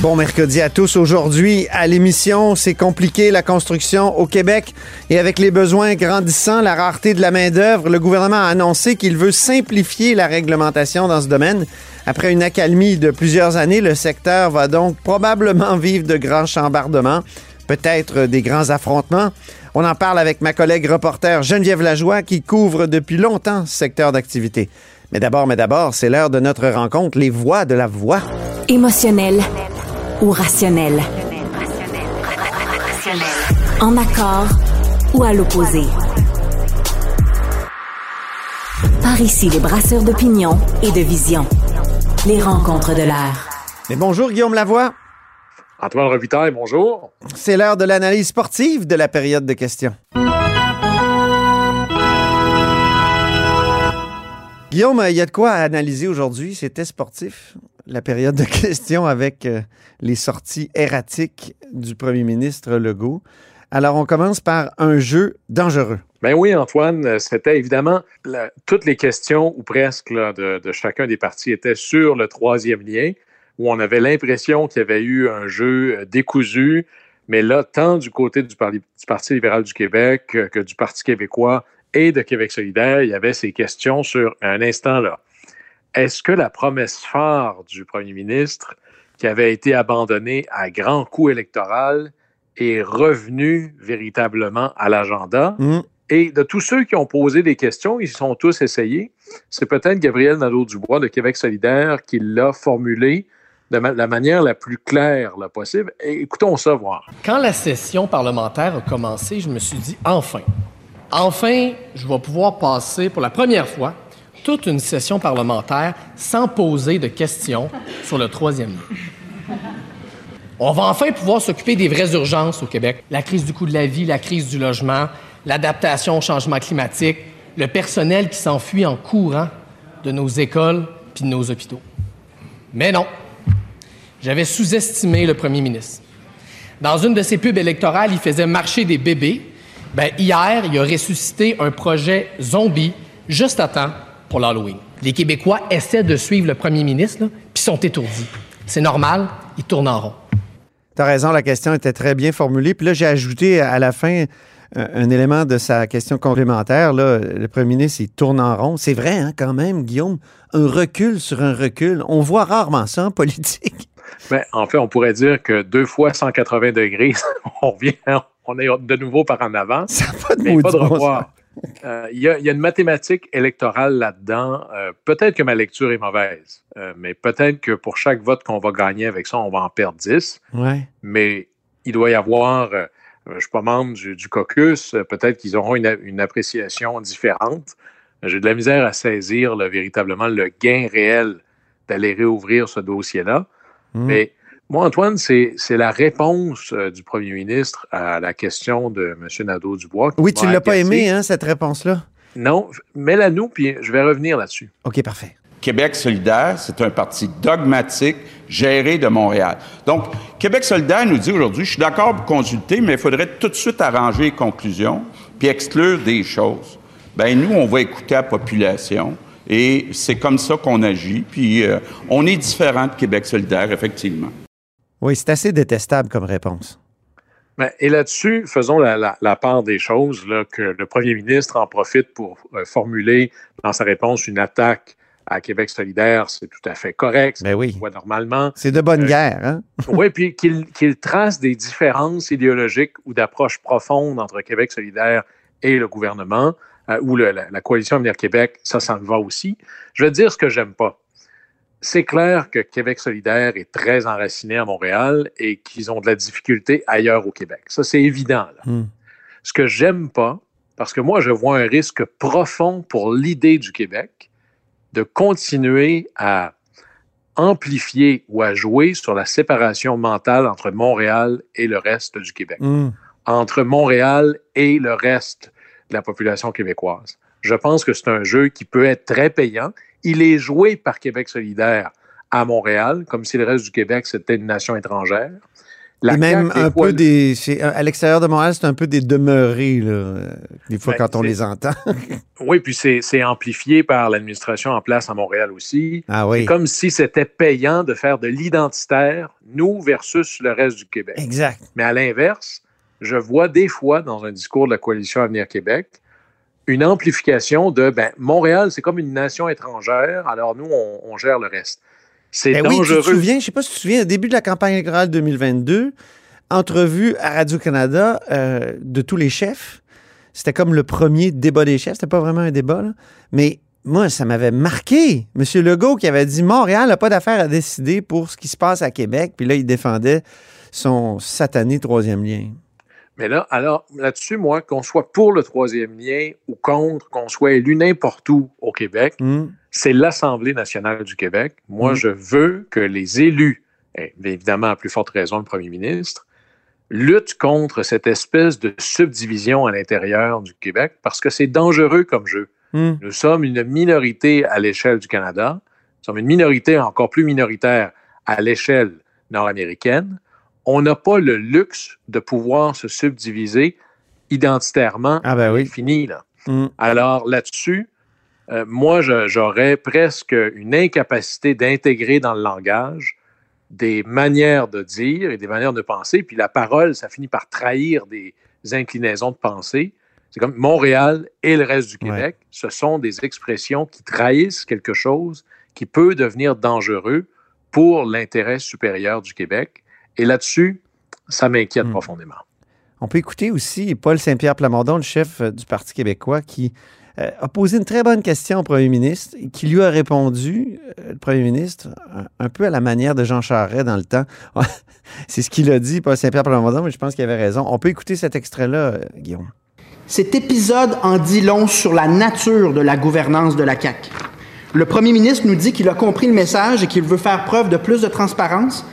Bon mercredi à tous. Aujourd'hui, à l'émission, c'est compliqué la construction au Québec et avec les besoins grandissants, la rareté de la main-d'œuvre, le gouvernement a annoncé qu'il veut simplifier la réglementation dans ce domaine. Après une accalmie de plusieurs années, le secteur va donc probablement vivre de grands chambardements, peut-être des grands affrontements. On en parle avec ma collègue reporter Geneviève Lajoie qui couvre depuis longtemps ce secteur d'activité. Mais d'abord, mais d'abord, c'est l'heure de notre rencontre, les voix de la voix. Émotionnel ou rationnel? En accord ou à l'opposé? Par ici, les brasseurs d'opinion et de vision. Les rencontres de l'air. Mais bonjour Guillaume Lavoie. Antoine Robitaille, bonjour. C'est l'heure de l'analyse sportive de la période de questions. Guillaume, il y a de quoi analyser aujourd'hui. C'était sportif, la période de questions avec euh, les sorties erratiques du premier ministre Legault. Alors, on commence par un jeu dangereux. Ben oui, Antoine, c'était évidemment toutes les questions, ou presque, de, chacun des partis étaient sur le troisième lien, où on avait l'impression qu'il y avait eu un jeu euh, décousu. Mais là, tant du côté du, Parti- du Parti libéral du Québec que, que du Parti québécois et de Québec solidaire, il y avait ces questions sur un instant là. Est-ce que la promesse phare du premier ministre, qui avait été abandonnée à grand coup électoral, est revenue véritablement à l'agenda? Hmm. Et de tous ceux qui ont posé des questions, ils sont tous essayés. C'est peut-être Gabriel Nadeau-Dubois de Québec solidaire qui l'a formulé de ma- la manière la plus claire là, possible. Et écoutons ça voir. Quand la session parlementaire a commencé, je me suis dit enfin, enfin, je vais pouvoir passer pour la première fois toute une session parlementaire sans poser de questions sur le troisième. On va enfin pouvoir s'occuper des vraies urgences au Québec. La crise du coût de la vie, la crise du logement, l'adaptation au changement climatique, le personnel qui s'enfuit en courant de nos écoles puis de nos hôpitaux. Mais non, j'avais sous-estimé le premier ministre. Dans une de ses pubs électorales, il faisait marcher des bébés. Ben, hier, il a ressuscité un projet zombie juste à temps pour l'Halloween. Les Québécois essaient de suivre le premier ministre, puis sont étourdis. C'est normal, ils tournent en rond. T'as raison, la question était très bien formulée. Puis là, j'ai ajouté à la fin un, un élément de sa question complémentaire. Là. Le premier ministre, il tourne en rond. C'est vrai, hein, quand même, Guillaume. Un recul sur un recul. On voit rarement ça en politique. En fait, on pourrait dire que deux fois 180 degrés, on revient, on est de nouveau par en avant. Ça n'a pas de Mais maudit pas de bon revoir. Euh, Il y, a- il y a une mathématique électorale là-dedans. Euh, peut-être que ma lecture est mauvaise, euh, mais peut-être que pour chaque vote qu'on va gagner avec ça, on va en perdre 10. Ouais. Mais il doit y avoir, je ne suis pas membre du, du caucus, peut-être qu'ils auront une, une appréciation différente. J'ai de la misère à saisir là, véritablement le gain réel d'aller réouvrir ce dossier-là. Hmm. Mais moi, Antoine, c'est c'est la réponse euh, du premier ministre à la question de M. Nadeau-Dubois. Oui, tu ne l'as pas aimé, hein, cette réponse-là? Non, mets-la nous, puis je vais revenir là-dessus. OK, parfait. Québec solidaire, c'est un parti dogmatique géré de Montréal. Donc, Québec solidaire nous dit aujourd'hui, je suis d'accord pour consulter, mais il faudrait tout de suite arranger les conclusions puis exclure des choses. Ben nous, on va écouter la population et c'est comme ça qu'on agit. Puis euh, on est différent de Québec solidaire, effectivement. Oui, c'est assez détestable comme réponse. Ben, et là-dessus, faisons la, la- la part des choses, là, que le premier ministre en profite pour euh, formuler dans sa réponse une attaque à Québec solidaire. C'est tout à fait correct. Ben oui. Voit normalement. C'est de bonne Euh, guerre, hein? Oui, puis qu'il trace des différences idéologiques ou d'approches profondes entre Québec solidaire et le gouvernement, euh, ou le- la, la coalition Avenir Québec, ça, ça me va aussi. Je vais te dire ce que j'aime pas. C'est clair que Québec solidaire est très enraciné à Montréal et qu'ils ont de la difficulté ailleurs au Québec. Ça, c'est évident. là. Hmm. Ce que j'aime pas, parce que moi, je vois un risque profond pour l'idée du Québec de continuer à amplifier ou à jouer sur la séparation mentale entre Montréal et le reste du Québec, Hmm. entre Montréal et le reste de la population québécoise. Je pense que c'est un jeu qui peut être très payant. Il est joué par Québec solidaire à Montréal, comme si le reste du Québec, c'était une nation étrangère. La Et même un peu des. À l'extérieur de Montréal, c'est un peu des demeurés, là, des fois, ben, quand on les entend. oui, puis c'est amplifié par l'administration en place à Montréal aussi. Ah oui. C'est comme si c'était payant de faire de l'identitaire, nous versus le reste du Québec. Exact. Mais à l'inverse, je vois des fois dans un discours de la coalition Avenir Québec une amplification de ben, Montréal, c'est comme une nation étrangère, alors nous, on gère le reste. C'est ben dangereux. Oui, tu te souviens, je ne sais pas si tu te souviens, au début de la campagne électorale 2022, entrevue à Radio-Canada euh, de tous les chefs. C'était comme le premier débat des chefs. C'était pas vraiment un débat, là. mais moi, ça m'avait marqué. Monsieur Legault qui avait dit Montréal n'a pas d'affaire à décider pour ce qui se passe à Québec. Puis là, il défendait son satané troisième lien. Mais là, alors, là-dessus, moi, qu'on soit pour le troisième lien ou contre, qu'on soit élu n'importe où au Québec, hmm. c'est l'Assemblée nationale du Québec. Moi, hmm. je veux que les élus, et évidemment à plus forte raison le premier ministre, luttent contre cette espèce de subdivision à l'intérieur du Québec parce que c'est dangereux comme jeu. Hmm. Nous sommes une minorité à l'échelle du Canada, nous sommes une minorité encore plus minoritaire à l'échelle nord-américaine on n'a pas le luxe de pouvoir se subdiviser identitairement. Ah ben oui. Fini, là. Mm. Alors là-dessus, euh, moi, j'aurais presque une incapacité d'intégrer dans le langage des manières de dire et des manières de penser. Puis la parole, ça finit par trahir des inclinaisons de pensée. C'est comme Montréal et le reste du Québec, ce sont des expressions qui trahissent quelque chose qui peut devenir dangereux pour l'intérêt supérieur du Québec. Et là-dessus, ça m'inquiète hmm. profondément. On peut écouter aussi Paul Saint-Pierre Plamondon, le chef euh, du Parti québécois, qui euh, a posé une très bonne question au premier ministre et qui lui a répondu, euh, le premier ministre, un, peu à la manière de Jean Charest dans le temps. C'est ce qu'il a dit, Paul Saint-Pierre Plamondon, mais je pense qu'il avait raison. On peut écouter cet extrait-là, Guillaume. Cet épisode en dit long sur la nature de la gouvernance de la CAQ. Le premier ministre nous dit qu'il a compris le message et qu'il veut faire preuve de plus de transparence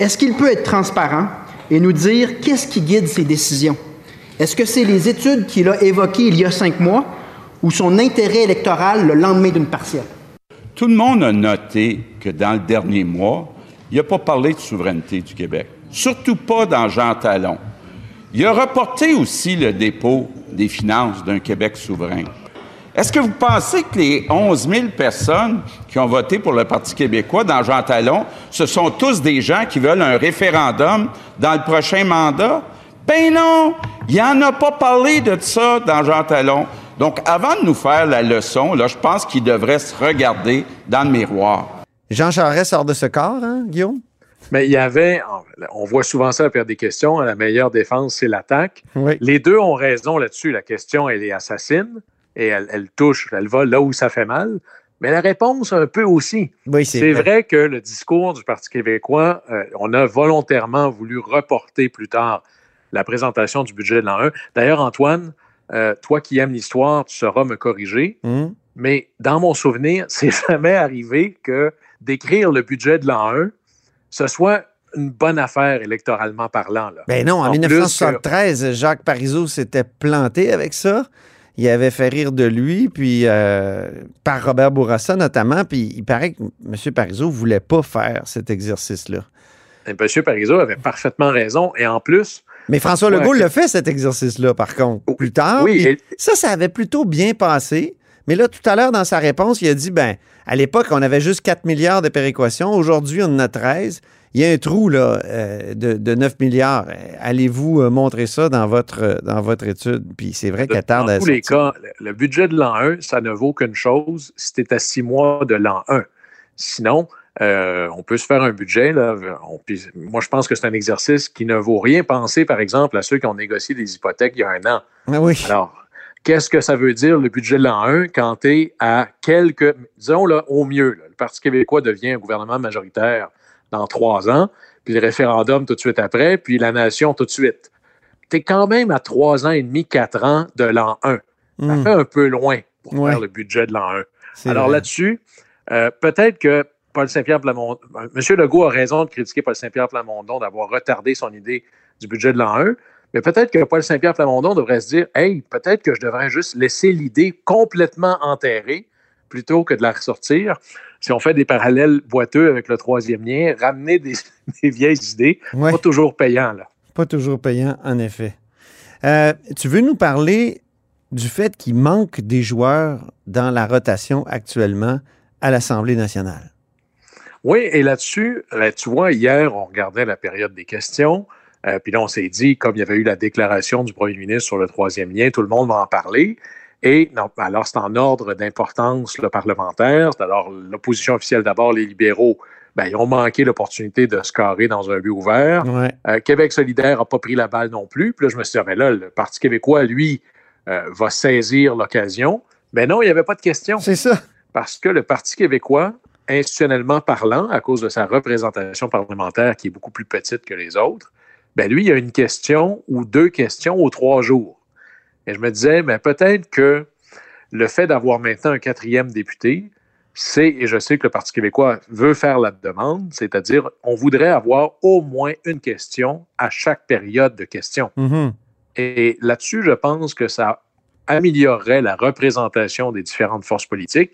est-ce qu'il peut être transparent et nous dire qu'est-ce qui guide ses décisions? Est-ce que c'est les études qu'il a évoquées il y a cinq mois ou son intérêt électoral le lendemain d'une partielle? Tout le monde a noté que dans le dernier mois, il n'a pas parlé de souveraineté du Québec, surtout pas dans Jean Talon. Il a reporté aussi le dépôt des finances d'un Québec souverain. Est-ce que vous pensez que les 11 000 personnes qui ont voté pour le Parti québécois dans Jean Talon, ce sont tous des gens qui veulent un référendum dans le prochain mandat? Ben non! Il n'en a pas parlé de ça dans Jean Talon. Donc, avant de nous faire la leçon, là, je pense qu'il devrait se regarder dans le miroir. Jean Charest sort de ce corps, hein, Guillaume? Mais il y avait, on voit souvent ça à perdre des questions, la meilleure défense, c'est l'attaque. Oui. Les deux ont raison là-dessus. La question, elle est assassine et elle, touche, elle va là où ça fait mal. Mais la réponse, un peu aussi. Oui, c'est vrai. que le discours du Parti québécois, euh, on a volontairement voulu reporter plus tard la présentation du budget de l'an 1. D'ailleurs, Antoine, euh, toi qui aimes l'histoire, tu sauras me corriger. Hum. Mais dans mon souvenir, c'est jamais arrivé que d'écrire le budget de l'an 1, ce soit une bonne affaire électoralement parlant. Là. Ben non, en, 1973, Jacques Parizeau s'était planté avec ça il avait fait rire de lui, puis euh, par Robert Bourassa notamment, puis il paraît que M. Parizeau ne voulait pas faire cet exercice-là. M. Parizeau avait parfaitement raison, et en plus... Mais François Legault l'a fait, cet exercice-là, par contre, plus tard. Oui, Ça, ça avait plutôt bien passé. Mais là, tout à l'heure, dans sa réponse, il a dit, ben, à l'époque, on avait juste 4 milliards de péréquations. Aujourd'hui, on en a 13 il y a un trou là, euh, de, 9 milliards. Allez-vous euh, montrer ça dans votre, euh, dans votre étude? Puis c'est vrai qu'elle tarde à Dans tous les cas, le budget de l'an 1, ça ne vaut qu'une chose, c'était à six mois de l'an 1. Sinon, on peut se faire un budget. Là, moi, je pense que c'est un exercice qui ne vaut rien. penser, par exemple, à ceux qui ont négocié des hypothèques il y a un an. Ah oui. Alors, qu'est-ce que ça veut dire le budget de l'an 1 quand tu es à quelques, disons là, au mieux, le Parti québécois devient un gouvernement majoritaire dans trois ans, puis le référendum tout de suite après, puis la nation tout de suite. Tu es quand même à trois ans et demi, quatre ans de l'an 1. Ça hmm. fait un peu loin pour faire le budget de l'an 1. Alors là-dessus, euh, peut-être que Paul Saint-Pierre Plamondon, euh, M. Legault a raison de critiquer Paul Saint-Pierre Plamondon d'avoir retardé son idée du budget de l'an 1, mais peut-être que Paul Saint-Pierre Plamondon devrait se dire Hey, peut-être que je devrais juste laisser l'idée complètement enterrée plutôt que de la ressortir. Si on fait des parallèles boiteux avec le troisième lien, ramener des, vieilles idées, Ouais. pas toujours payant. Là. Pas toujours payant, en effet. Euh, tu veux nous parler du fait qu'il manque des joueurs dans la rotation actuellement à l'Assemblée nationale? Oui, et là-dessus, là, tu vois, hier, on regardait la période des questions. euh, puis là, on s'est dit, comme il y avait eu la déclaration du premier ministre sur le troisième lien, tout le monde va en parler. Et non, alors, c'est en ordre d'importance le parlementaire. Alors, l'opposition officielle d'abord, les libéraux, ben, ils ont manqué l'opportunité de se carrer dans un but ouvert. Ouais. Euh, Québec solidaire n'a pas pris la balle non plus. Puis là, je me suis dit, ah, ben là, le Parti québécois, lui, euh, va saisir l'occasion. Mais non, il n'y avait pas de question C'est ça. parce que le Parti québécois, institutionnellement parlant, à cause de sa représentation parlementaire qui est beaucoup plus petite que les autres, ben lui, il y a une question ou deux questions aux trois jours. Et je me disais, mais peut-être que le fait d'avoir maintenant un quatrième député, c'est, et je sais que le Parti québécois veut faire la demande, c'est-à-dire, on voudrait avoir au moins une question à chaque période de questions. Mhm. Et là-dessus, je pense que ça améliorerait la représentation des différentes forces politiques.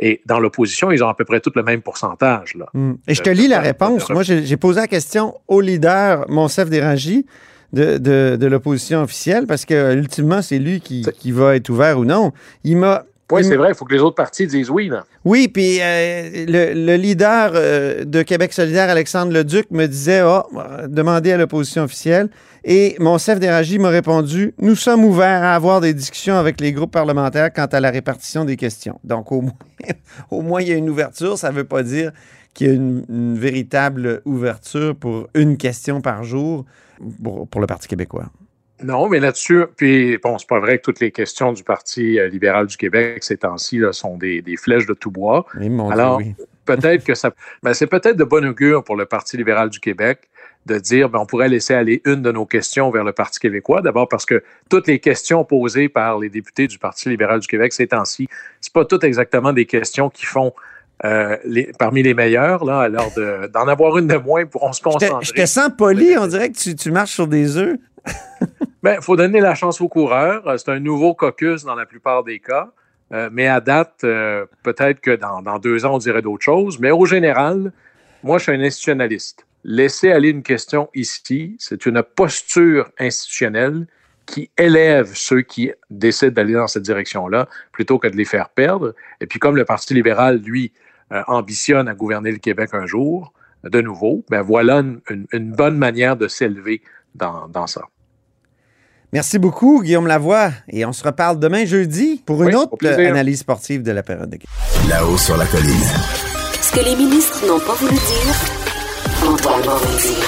Et dans l'opposition, ils ont à peu près tout le même pourcentage. Là. Mm. Et je te Euh, lis la réponse. Moi, j'ai j'ai posé la question au leader, Monsef Dérangy, de, de, de l'opposition officielle, parce que ultimement, c'est lui qui, qui va être ouvert ou non. Il m'a. Oui, c'est vrai, il faut que les autres partis disent oui. Là. Oui, puis euh, le, le leader euh, de Québec solidaire, Alexandre Leduc, me disait oh, demandez à l'opposition officielle. Et Monsef Dérangy m'a répondu Nous sommes ouverts à avoir des discussions avec les groupes parlementaires quant à la répartition des questions. Donc, au moins, au moins il y a une ouverture. Ça ne veut pas dire qu'il y a une, une véritable ouverture pour une question par jour pour, pour le Parti québécois. Non, mais là-dessus, puis bon, c'est pas vrai que toutes les questions du Parti euh, libéral du Québec ces temps-ci sont des, des flèches de tout bois. Dit Alors, oui. peut-être que ça. Ben, c'est peut-être de bon augure pour le Parti libéral du Québec de dire ben, on pourrait laisser aller une de nos questions vers le Parti québécois. D'abord parce que toutes les questions posées par les députés du Parti libéral du Québec ces temps-ci, c'est pas toutes exactement des questions qui font euh, les, parmi les meilleures. Là, alors de- d'en avoir une de moins pour on se Je te, concentrer. je te sens poli, on dirait que tu, tu marches sur des œufs. Il faut donner la chance aux coureurs. Euh, C'est un nouveau caucus dans la plupart des cas. Euh, mais à date, euh, peut-être que dans, deux ans, on dirait d'autres choses. Mais au général, moi, je suis un institutionnaliste. Laisser aller une question ici, c'est une posture institutionnelle qui élève ceux qui décident d'aller dans cette direction-là plutôt que de les faire perdre. Et puis, comme le Parti libéral, lui, ambitionne à gouverner le Québec un jour, de nouveau, ben voilà une, bonne manière de s'élever dans ça. Merci beaucoup, Guillaume Lavoie. Et on se reparle demain jeudi pour une Oui, autre analyse sportive de la période de. Là-haut sur la colline. Ce que les ministres n'ont pas voulu dire, vous le dire.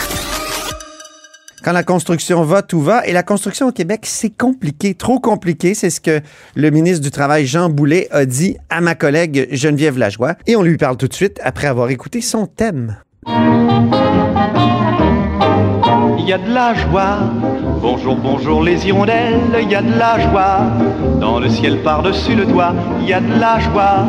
Quand la construction va, tout va. Et la construction au Québec, c'est compliqué, trop compliqué. C'est ce que le ministre du Travail, Jean Boulet, a dit à ma collègue Geneviève Lajoie. Et on lui parle tout de suite après avoir écouté son thème. Il y a de la joie. Bonjour, bonjour les hirondelles, il y a de la joie. Dans le ciel par-dessus le toit, il y a de la joie.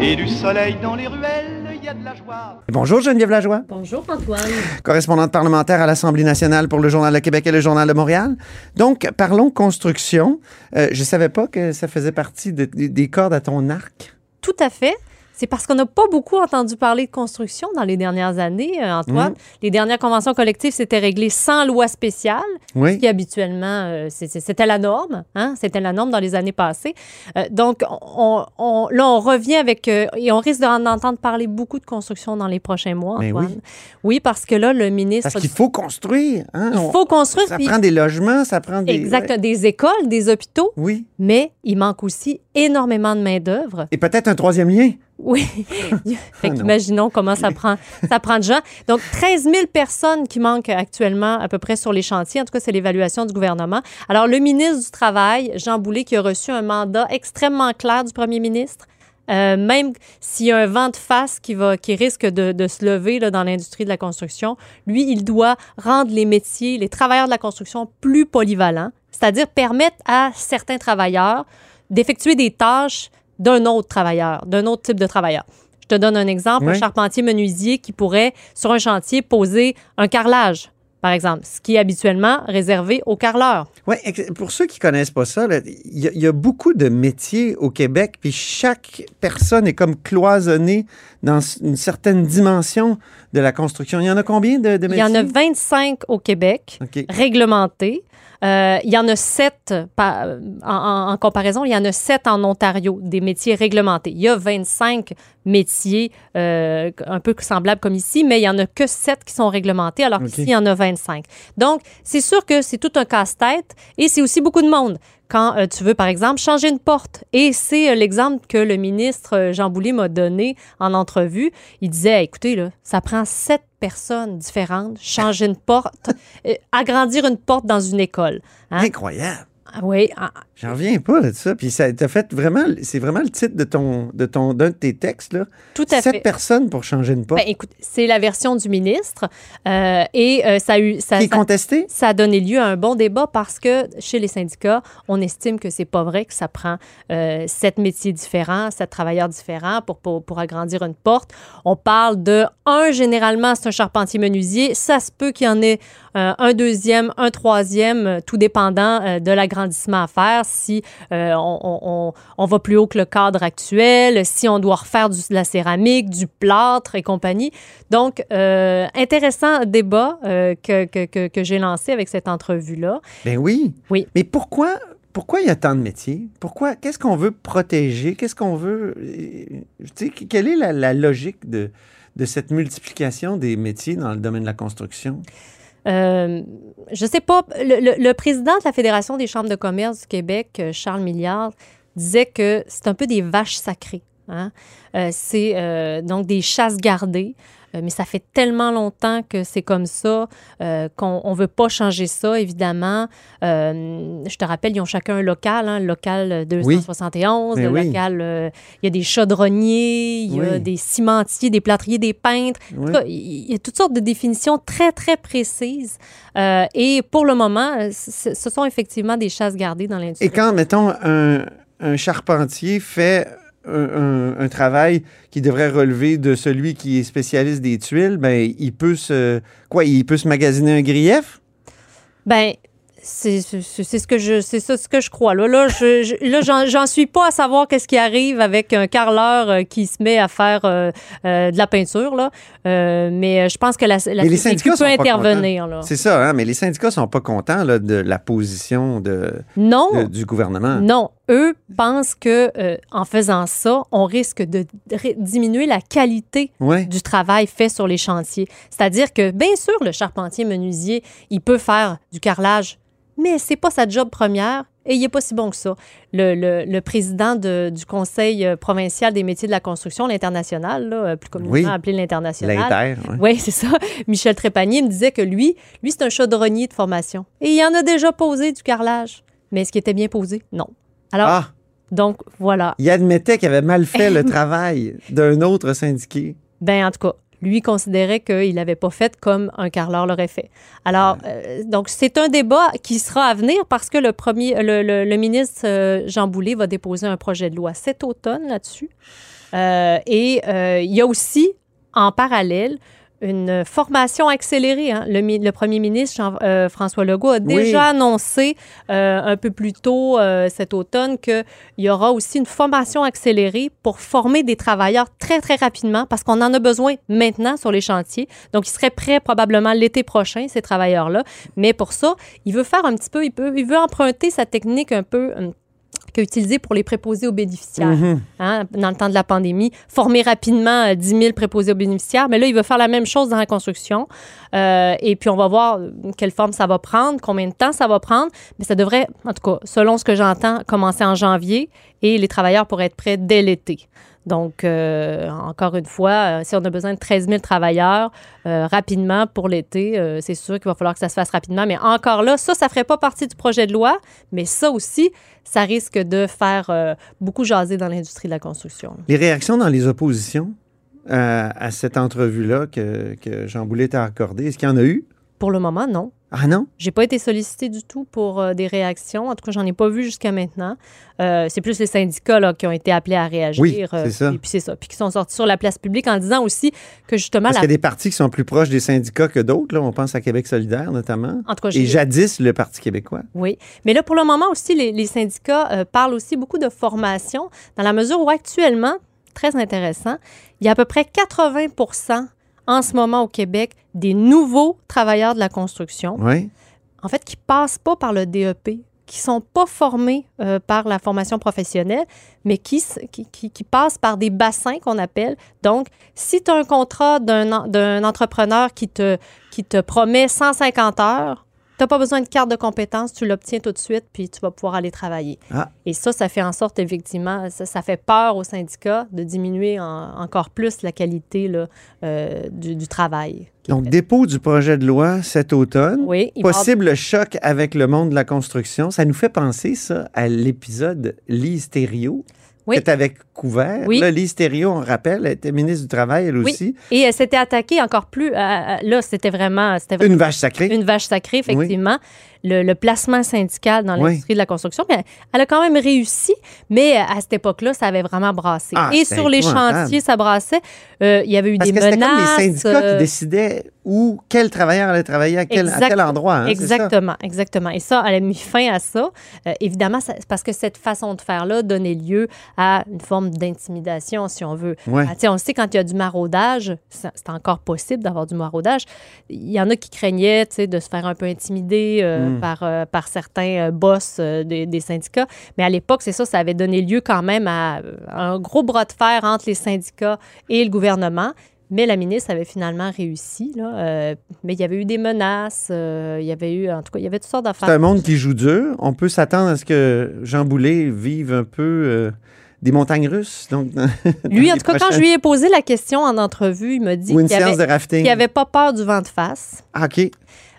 Et du soleil dans les ruelles, il y a de la joie. Bonjour Geneviève Lajoie, Bonjour Antoine. correspondante parlementaire à l'Assemblée nationale pour le Journal de Québec et le Journal de Montréal. Donc, parlons construction. Euh, je savais pas que ça faisait partie de- des- des cordes à ton arc. Tout à fait. C'est parce qu'on n'a pas beaucoup entendu parler de construction dans les dernières années, euh, Antoine. Les dernières conventions collectives s'étaient réglées sans loi spéciale, Oui. qui habituellement, euh, c'était la norme. Hein? C'était la norme dans les années passées. Euh, donc, on, on- là, on revient avec... euh, et on risque d'en entendre parler beaucoup de construction dans les prochains mois, Mais Antoine. oui. Oui. parce que là, le ministre... Parce qu'il faut construire. hein. Il faut construire. Ça puis- prend des logements, ça prend des... Exact, ouais. des écoles, des hôpitaux, Oui. mais il manque aussi énormément de main-d'œuvre. Et peut-être un troisième lien. Oui. fait non. qu'imaginons comment ça prend, ça prend de gens. Donc, 13 000 personnes qui manquent actuellement à peu près sur les chantiers. En tout cas, c'est l'évaluation du gouvernement. Alors, le ministre du Travail, Jean Boulet, qui a reçu un mandat extrêmement clair du premier ministre, euh, même s'il y a un vent de face qui, va, qui risque de, de se lever là, dans l'industrie de la construction, lui, il doit rendre les métiers, les travailleurs de la construction plus polyvalents, c'est-à-dire permettre à certains travailleurs d'effectuer des tâches d'un autre travailleur, d'un autre type de travailleur. Je te donne un exemple, Oui. un charpentier menuisier qui pourrait, sur un chantier, poser un carrelage par exemple, ce qui est habituellement réservé aux carleurs. Oui, pour ceux qui connaissent pas ça, il y, a- il y a beaucoup de métiers au Québec, puis chaque personne est comme cloisonnée dans une certaine dimension de la construction. Il y en a combien de, de Il métiers? y en a 25 au Québec, réglementés. Euh, il y en a sept, en, comparaison, il y en a sept en Ontario, des métiers réglementés. Il y a 25 métiers euh, un peu semblables comme ici, mais il y en a que sept qui sont réglementés, alors qu'ici, il y en a 25. Donc, c'est sûr que c'est tout un casse-tête et c'est aussi beaucoup de monde. Quand euh, tu veux, par exemple, changer une porte. Et c'est euh, l'exemple que le ministre euh, Jean Boulet m'a donné en entrevue. Il disait, écoutez, là, ça prend sept personnes différentes, changer une porte, agrandir une porte dans une école. Hein? Incroyable. Ah Oui, ah, J'en reviens pas de ça. Puis ça t'a fait vraiment, c'est vraiment le titre de ton, de ton, d'un de tes textes là. tout à Sept fait. personnes pour changer une porte. Ben, écoute, c'est la version du ministre euh, et euh, ça a eu ça, qui est ça- contesté? ça a donné lieu à un bon débat parce que chez les syndicats, on estime que c'est pas vrai que ça prend euh, sept métiers différents, sept travailleurs différents pour, pour, pour agrandir une porte. On parle de un, généralement, c'est un charpentier menuisier. Ça se peut qu'il y en ait un deuxième, un troisième, tout dépendant de à faire. Si euh, on, on- on- on va plus haut que le cadre actuel, si on doit refaire du- de la céramique, du plâtre et compagnie. Donc, euh, intéressant débat euh, que, que, que, que j'ai lancé avec cette entrevue-là. Ben oui. Oui. Mais pourquoi, pourquoi il y a tant de métiers? Pourquoi? Qu'est-ce qu'on veut protéger? Qu'est-ce qu'on veut. Tu sais, quelle est la, la logique de, de cette multiplication des métiers dans le domaine de la construction? Euh, je sais pas, le, président de la Fédération des chambres de commerce du Québec, euh, Charles Milliard, disait que c'est un peu des vaches sacrées. hein. Euh, c'est donc des chasses gardées. Euh, mais ça fait tellement longtemps que c'est comme ça euh, qu'on ne veut pas changer ça, évidemment. Euh, je te rappelle, ils ont chacun un local, hein, le local 271, Mais le oui. local, il y a des chaudronniers, il y a Oui. des cimentiers, des plâtriers, des peintres. Oui. cas, il y a toutes sortes de définitions très, très précises. Et pour le moment, ce sont effectivement des chasses gardées dans l'industrie. Et quand, mettons, un, un charpentier fait un, travail qui devrait relever de celui qui est spécialiste des tuiles, ben, il peut se. Quoi, il peut se magasiner un grief? Ben, c'est ce que je c'est ça ce que je crois là là je, je- là j'en- suis pas à savoir qu'est-ce qui arrive avec un carreleur euh, qui se met à faire euh, euh, de la peinture là Euh, mais je pense que la, la les syndicats peut intervenir C'est ça, hein? mais les syndicats sont pas contents là, de la position de, non de- du gouvernement. Non, eux pensent que en faisant ça, on risque de diminuer la qualité Ouais. du travail fait sur les chantiers. C'est-à-dire que bien sûr, le charpentier menuisier, il peut faire du carrelage, mais c'est pas sa job première. Et il n'est pas si bon que ça. Le, le- le président de- du Conseil euh, provincial des métiers de la construction, l'international, euh, plus communément Oui. appelé l'international. Ouais. Oui, c'est ça. Michel Trépanier me disait que lui, lui, c'est un chaudronnier de formation. Et il en a déjà posé du carrelage. Mais est-ce qu'il était bien posé? Non. Alors, Ah, donc, voilà. il admettait qu'il avait mal fait le travail d'un autre syndiqué. Ben, en tout cas, lui considérait qu'il n'avait pas fait comme un carreleur l'aurait fait. Alors, euh, donc, c'est un débat qui sera à venir parce que le, premier, le, le- le ministre euh, Jean Boulet va déposer un projet de loi cet automne là-dessus. Euh, et euh, il y a aussi, en parallèle, une formation accélérée. hein. Le, mi- le premier ministre Jean- euh, François Legault a déjà annoncé euh, un peu plus tôt euh, cet automne qu'il y aura aussi une formation accélérée pour former des travailleurs très, très rapidement parce qu'on en a besoin maintenant sur les chantiers. Donc, ils seraient prêts probablement l'été prochain, ces travailleurs-là. Mais pour ça, il veut faire un petit peu, il, peut, il veut emprunter sa technique un peu... qu'a utilisé pour les préposés aux bénéficiaires Mhm. hein, dans le temps de la pandémie, former rapidement euh, 10 000 préposés aux bénéficiaires. Mais là, il veut faire la même chose dans la construction. Euh, et puis, on va voir euh, quelle forme ça va prendre, combien de temps ça va prendre. Mais ça devrait, en tout cas, selon ce que j'entends, commencer en janvier et les travailleurs pourraient être prêts dès l'été. Donc, euh, encore une fois, euh, si on a besoin de 13 000 travailleurs euh, rapidement pour l'été, c'est sûr qu'il va falloir que ça se fasse rapidement. Mais encore là, ça, ça ne ferait pas partie du projet de loi, mais ça aussi, ça risque de faire beaucoup jaser dans l'industrie de la construction. Les réactions dans les oppositions à cette entrevue-là que, que Jean Boulet t'a accordée, est-ce qu'il y en a eu? Pour le moment, non. Ah non? J'ai pas été sollicitée du tout pour euh, des réactions. En tout cas, j'en ai pas vu jusqu'à maintenant. Euh, c'est plus les syndicats là, qui ont été appelés à réagir. Oui, euh, c'est ça. Puis, puis c'est ça. Puis qui sont sortis sur la place publique en disant aussi que justement Parce la qu'il y a des partis qui sont plus proches des syndicats que d'autres. là. On pense à Québec solidaire, notamment. En tout cas, Et jadis, le Parti québécois. Oui. Mais là, pour le moment aussi, les, les syndicats parlent aussi beaucoup de formation, dans la mesure où actuellement, très intéressant, il y a à peu près 80 en ce moment au Québec des nouveaux travailleurs de la construction, Oui. en fait, qui passent pas par le DEP, qui sont pas formés euh, par la formation professionnelle, mais qui, s- qui, qui- qui passent par des bassins qu'on appelle. Donc, si tu as un contrat d'un entrepreneur qui te, qui te promet 150 heures, tu n'as pas besoin de carte de compétence, tu l'obtiens tout de suite, puis tu vas pouvoir aller travailler. Ah. Et ça, ça fait en sorte, effectivement, ça, ça fait peur aux syndicats de diminuer en- encore plus la qualité là, euh, du, du travail. Donc, fait. dépôt du projet de loi cet automne. Oui, Possible choc avec le monde de la construction. Ça nous fait penser, ça, à l'épisode Lise Thériault, Oui. que tu avais couvert. Oui. Là, Lise Thériault, on rappelle, elle était ministre du Travail, elle Oui. aussi. Et elle s'était attaquée encore plus. à- à- là, c'était vraiment. Une vache sacrée. une vache sacrée, effectivement. Le, le placement syndical dans Oui. l'industrie de la construction. Mais elle, a quand même réussi, mais à cette époque-là, ça avait vraiment brassé. Ah, Et sur les chantiers, ça brassait. Euh, il y avait eu Parce des que menaces. comme les syndicats euh, qui décidaient où, quel travailleur allait travailler à quel, à Exact- quel endroit. hein, ça? exactement, exactement. Et ça, elle a mis fin à ça. Euh, évidemment, ça- parce que cette façon de faire-là donnait lieu à une forme d'intimidation, si on veut. Ouais. Ah, on sait quand il y a du maraudage, c'est encore possible d'avoir du maraudage. Il y en a qui craignaient de se faire un peu intimider euh, Mm. par, euh, par certains euh, boss euh, des, des syndicats. Mais à l'époque, c'est ça, ça avait donné lieu quand même à un gros bras de fer entre les syndicats et le gouvernement. Mais la ministre avait finalement réussi. Là, euh, mais il y avait eu des menaces, euh, il y avait eu, en tout cas, il y avait toutes sortes d'affaires. C'est un monde qui joue dur. On peut s'attendre à ce que Jean Boulet vive un peu euh, des montagnes russes. Donc, Lui, en tout cas, quand je lui ai posé la question en entrevue, il m'a dit qu'il séance avait, de rafting. qu'il avait pas peur du vent de face. Ah, OK.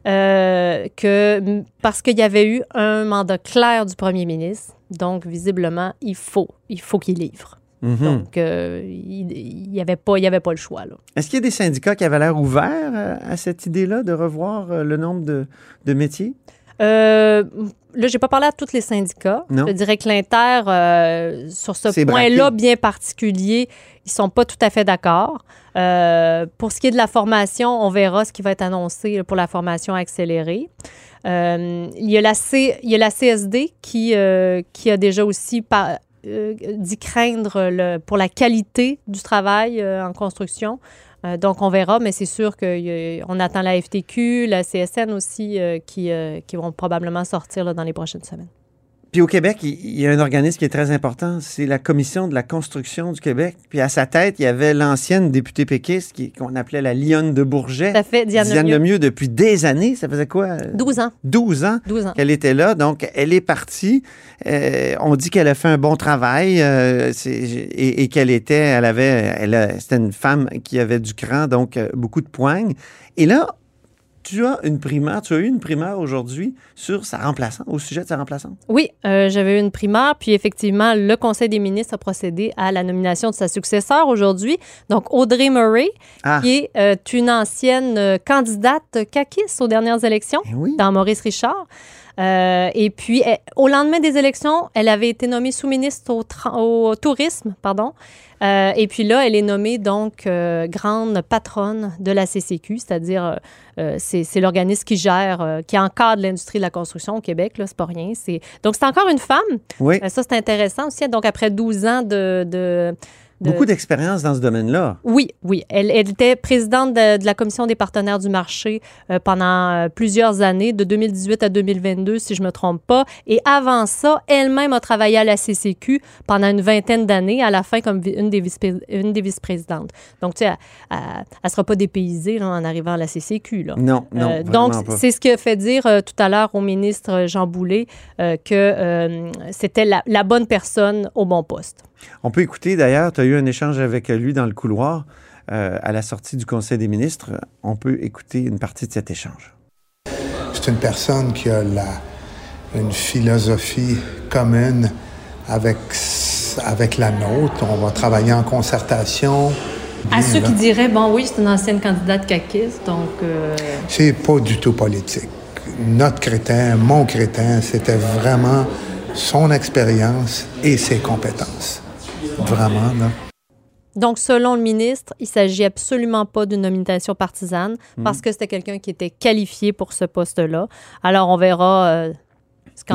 Euh, que, parce qu'il y avait eu un mandat clair du premier ministre. Donc, visiblement, il faut, il faut qu'il livre. Mhm. Donc, euh, il n'y avait, pas- il y avait pas le choix. Est-ce qu'il y a des syndicats qui avaient l'air ouverts euh, à cette idée-là de revoir le nombre de, de métiers? Euh, là, j'ai pas parlé à tous les syndicats. Non. Je dirais que l'Inter, euh, sur ce point-là bien particulier, ils sont pas tout à fait d'accord. Euh, pour ce qui est de la formation, on verra ce qui va être annoncé là, pour la formation accélérée. Euh, il, y a la C- il y a la CSD qui, qui a déjà aussi par- dit craindre le- pour la qualité du travail en construction. Euh, donc, on verra, mais c'est sûr qu'on attend la FTQ, la CSN aussi, euh, qui, euh, qui vont probablement sortir dans les prochaines semaines. Puis au Québec, il y a un organisme qui est très important, c'est la Commission de la construction du Québec. Puis à sa tête, il y avait l'ancienne députée péquiste qui- qu'on appelait la Lionne de Bourget. Ça fait Diane, Diane Lemieux. Lemieux depuis des années. Ça faisait quoi? euh, 12 ans. 12 ans 12 ans. qu'elle était là. Donc, elle est partie. Euh, on dit qu'elle a fait un bon travail euh, c'est- et, et qu'elle était, elle avait, elle a- c'était une femme qui avait du cran, donc euh, beaucoup de poignes. Et là, tu as une primaire, tu as eu une primaire aujourd'hui sur sa remplaçante, au sujet de sa remplaçante? Oui, euh, j'avais eu une primaire, puis effectivement, le Conseil des ministres a procédé à la nomination de sa successeur aujourd'hui. Donc, Audrey Murray, Ah. qui est euh, une ancienne euh, candidate caquiste aux dernières élections Eh oui. dans Maurice Richard. Euh, et puis, elle- au lendemain des élections, elle avait été nommée sous-ministre au, tourisme, pardon. Euh, et puis là, elle est nommée donc euh, grande patronne de la CCQ, c'est-à-dire c'est l'organisme qui gère, qui encadre l'industrie de la construction au Québec. Là, c'est pas rien. Donc c'est encore une femme. Oui. Ça c'est intéressant aussi. Donc après 12 ans de, de- de- Beaucoup d'expérience dans ce domaine-là. oui, oui. Elle, elle était présidente de, de la commission des partenaires du marché euh, pendant euh, plusieurs années, de 2018 à 2022, si je ne me trompe pas. Et avant ça, elle-même a travaillé à la CCQ pendant une vingtaine d'années, à la fin comme une des, vice une des vice-présidentes. Donc, tu sais, elle ne sera pas dépaysée là, en arrivant à la CCQ. Là. Non, non, Euh, vraiment donc, pas. c'est ce que fait dire euh, tout à l'heure au ministre Jean Boulet que c'était la, la bonne personne au bon poste. On peut écouter d'ailleurs, tu as eu un échange avec lui dans le couloir euh, à la sortie du Conseil des ministres. On peut écouter une partie de cet échange. C'est une personne qui a la, une philosophie commune avec, avec la nôtre. On va travailler en concertation. À ceux là. qui diraient, bon oui, c'est une ancienne candidate caquiste, donc... euh, C'est pas du tout politique. notre crétin, mon crétin, c'était vraiment son expérience et ses compétences. Vraiment, là. Donc, selon le ministre, il s'agit absolument pas d'une nomination partisane Hmm. parce que c'était quelqu'un qui était qualifié pour ce poste-là. Alors, on verra euh,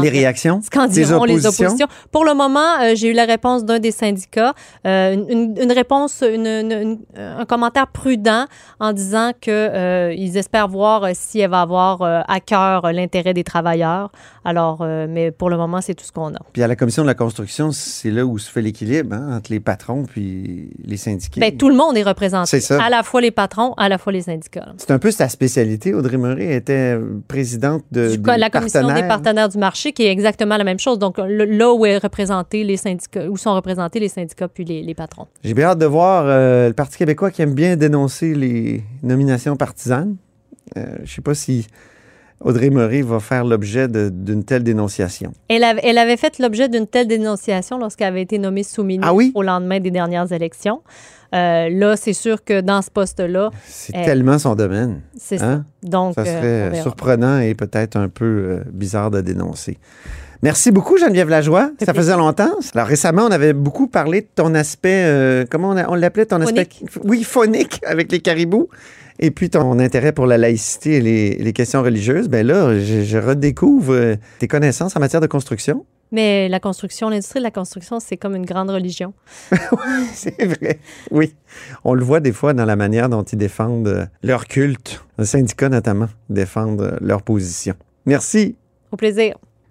Les réactions? Ce qu'en des diront les oppositions? oppositions. Pour le moment, euh, j'ai eu la réponse d'un des syndicats, euh, une, réponse, une- une- une- un commentaire prudent en disant que euh, ils espèrent voir euh, si elle va avoir à cœur l'intérêt des travailleurs. Alors, mais pour le moment, c'est tout ce qu'on a. Puis à la commission de la construction, c'est là où se fait l'équilibre hein, entre les patrons puis les syndiqués. Ben, tout le monde est représenté. C'est ça. À la fois les patrons, à la fois les syndicats. C'est un peu sa spécialité. Audrey Murray était présidente de Du- des la commission des partenaires du marché, qui est exactement la même chose. Donc, là où est représenté les syndicats, où sont représentés les syndicats puis les, les patrons. J'ai bien hâte de voir euh, le Parti québécois qui aime bien dénoncer les nominations partisanes. Euh, je ne sais pas si Audrey Murray va faire l'objet d'une telle dénonciation. Elle, avait- elle avait fait l'objet d'une telle dénonciation lorsqu'elle avait été nommée sous-ministre Ah oui? au lendemain des dernières élections. Euh, là, c'est sûr que dans ce poste-là, C'est elle- tellement son domaine. c'est hein? ça. Donc, Ça euh, serait surprenant et peut-être un peu euh, bizarre de dénoncer. Merci beaucoup, Geneviève Lajoie. Ça faisait longtemps. Alors, récemment, on avait beaucoup parlé de ton aspect, euh, comment on, a- on l'appelait, ton aspect... Oui, phonique avec les caribous. Et puis, ton intérêt pour la laïcité et les, les questions religieuses. Ben là, je, je redécouvre euh, tes connaissances en matière de construction. Mais la construction, l'industrie de la construction, c'est comme une grande religion. C'est vrai. Oui. On le voit des fois dans la manière dont ils défendent euh, leur culte. Les syndicats, notamment, défendent leur position. Merci. Au plaisir.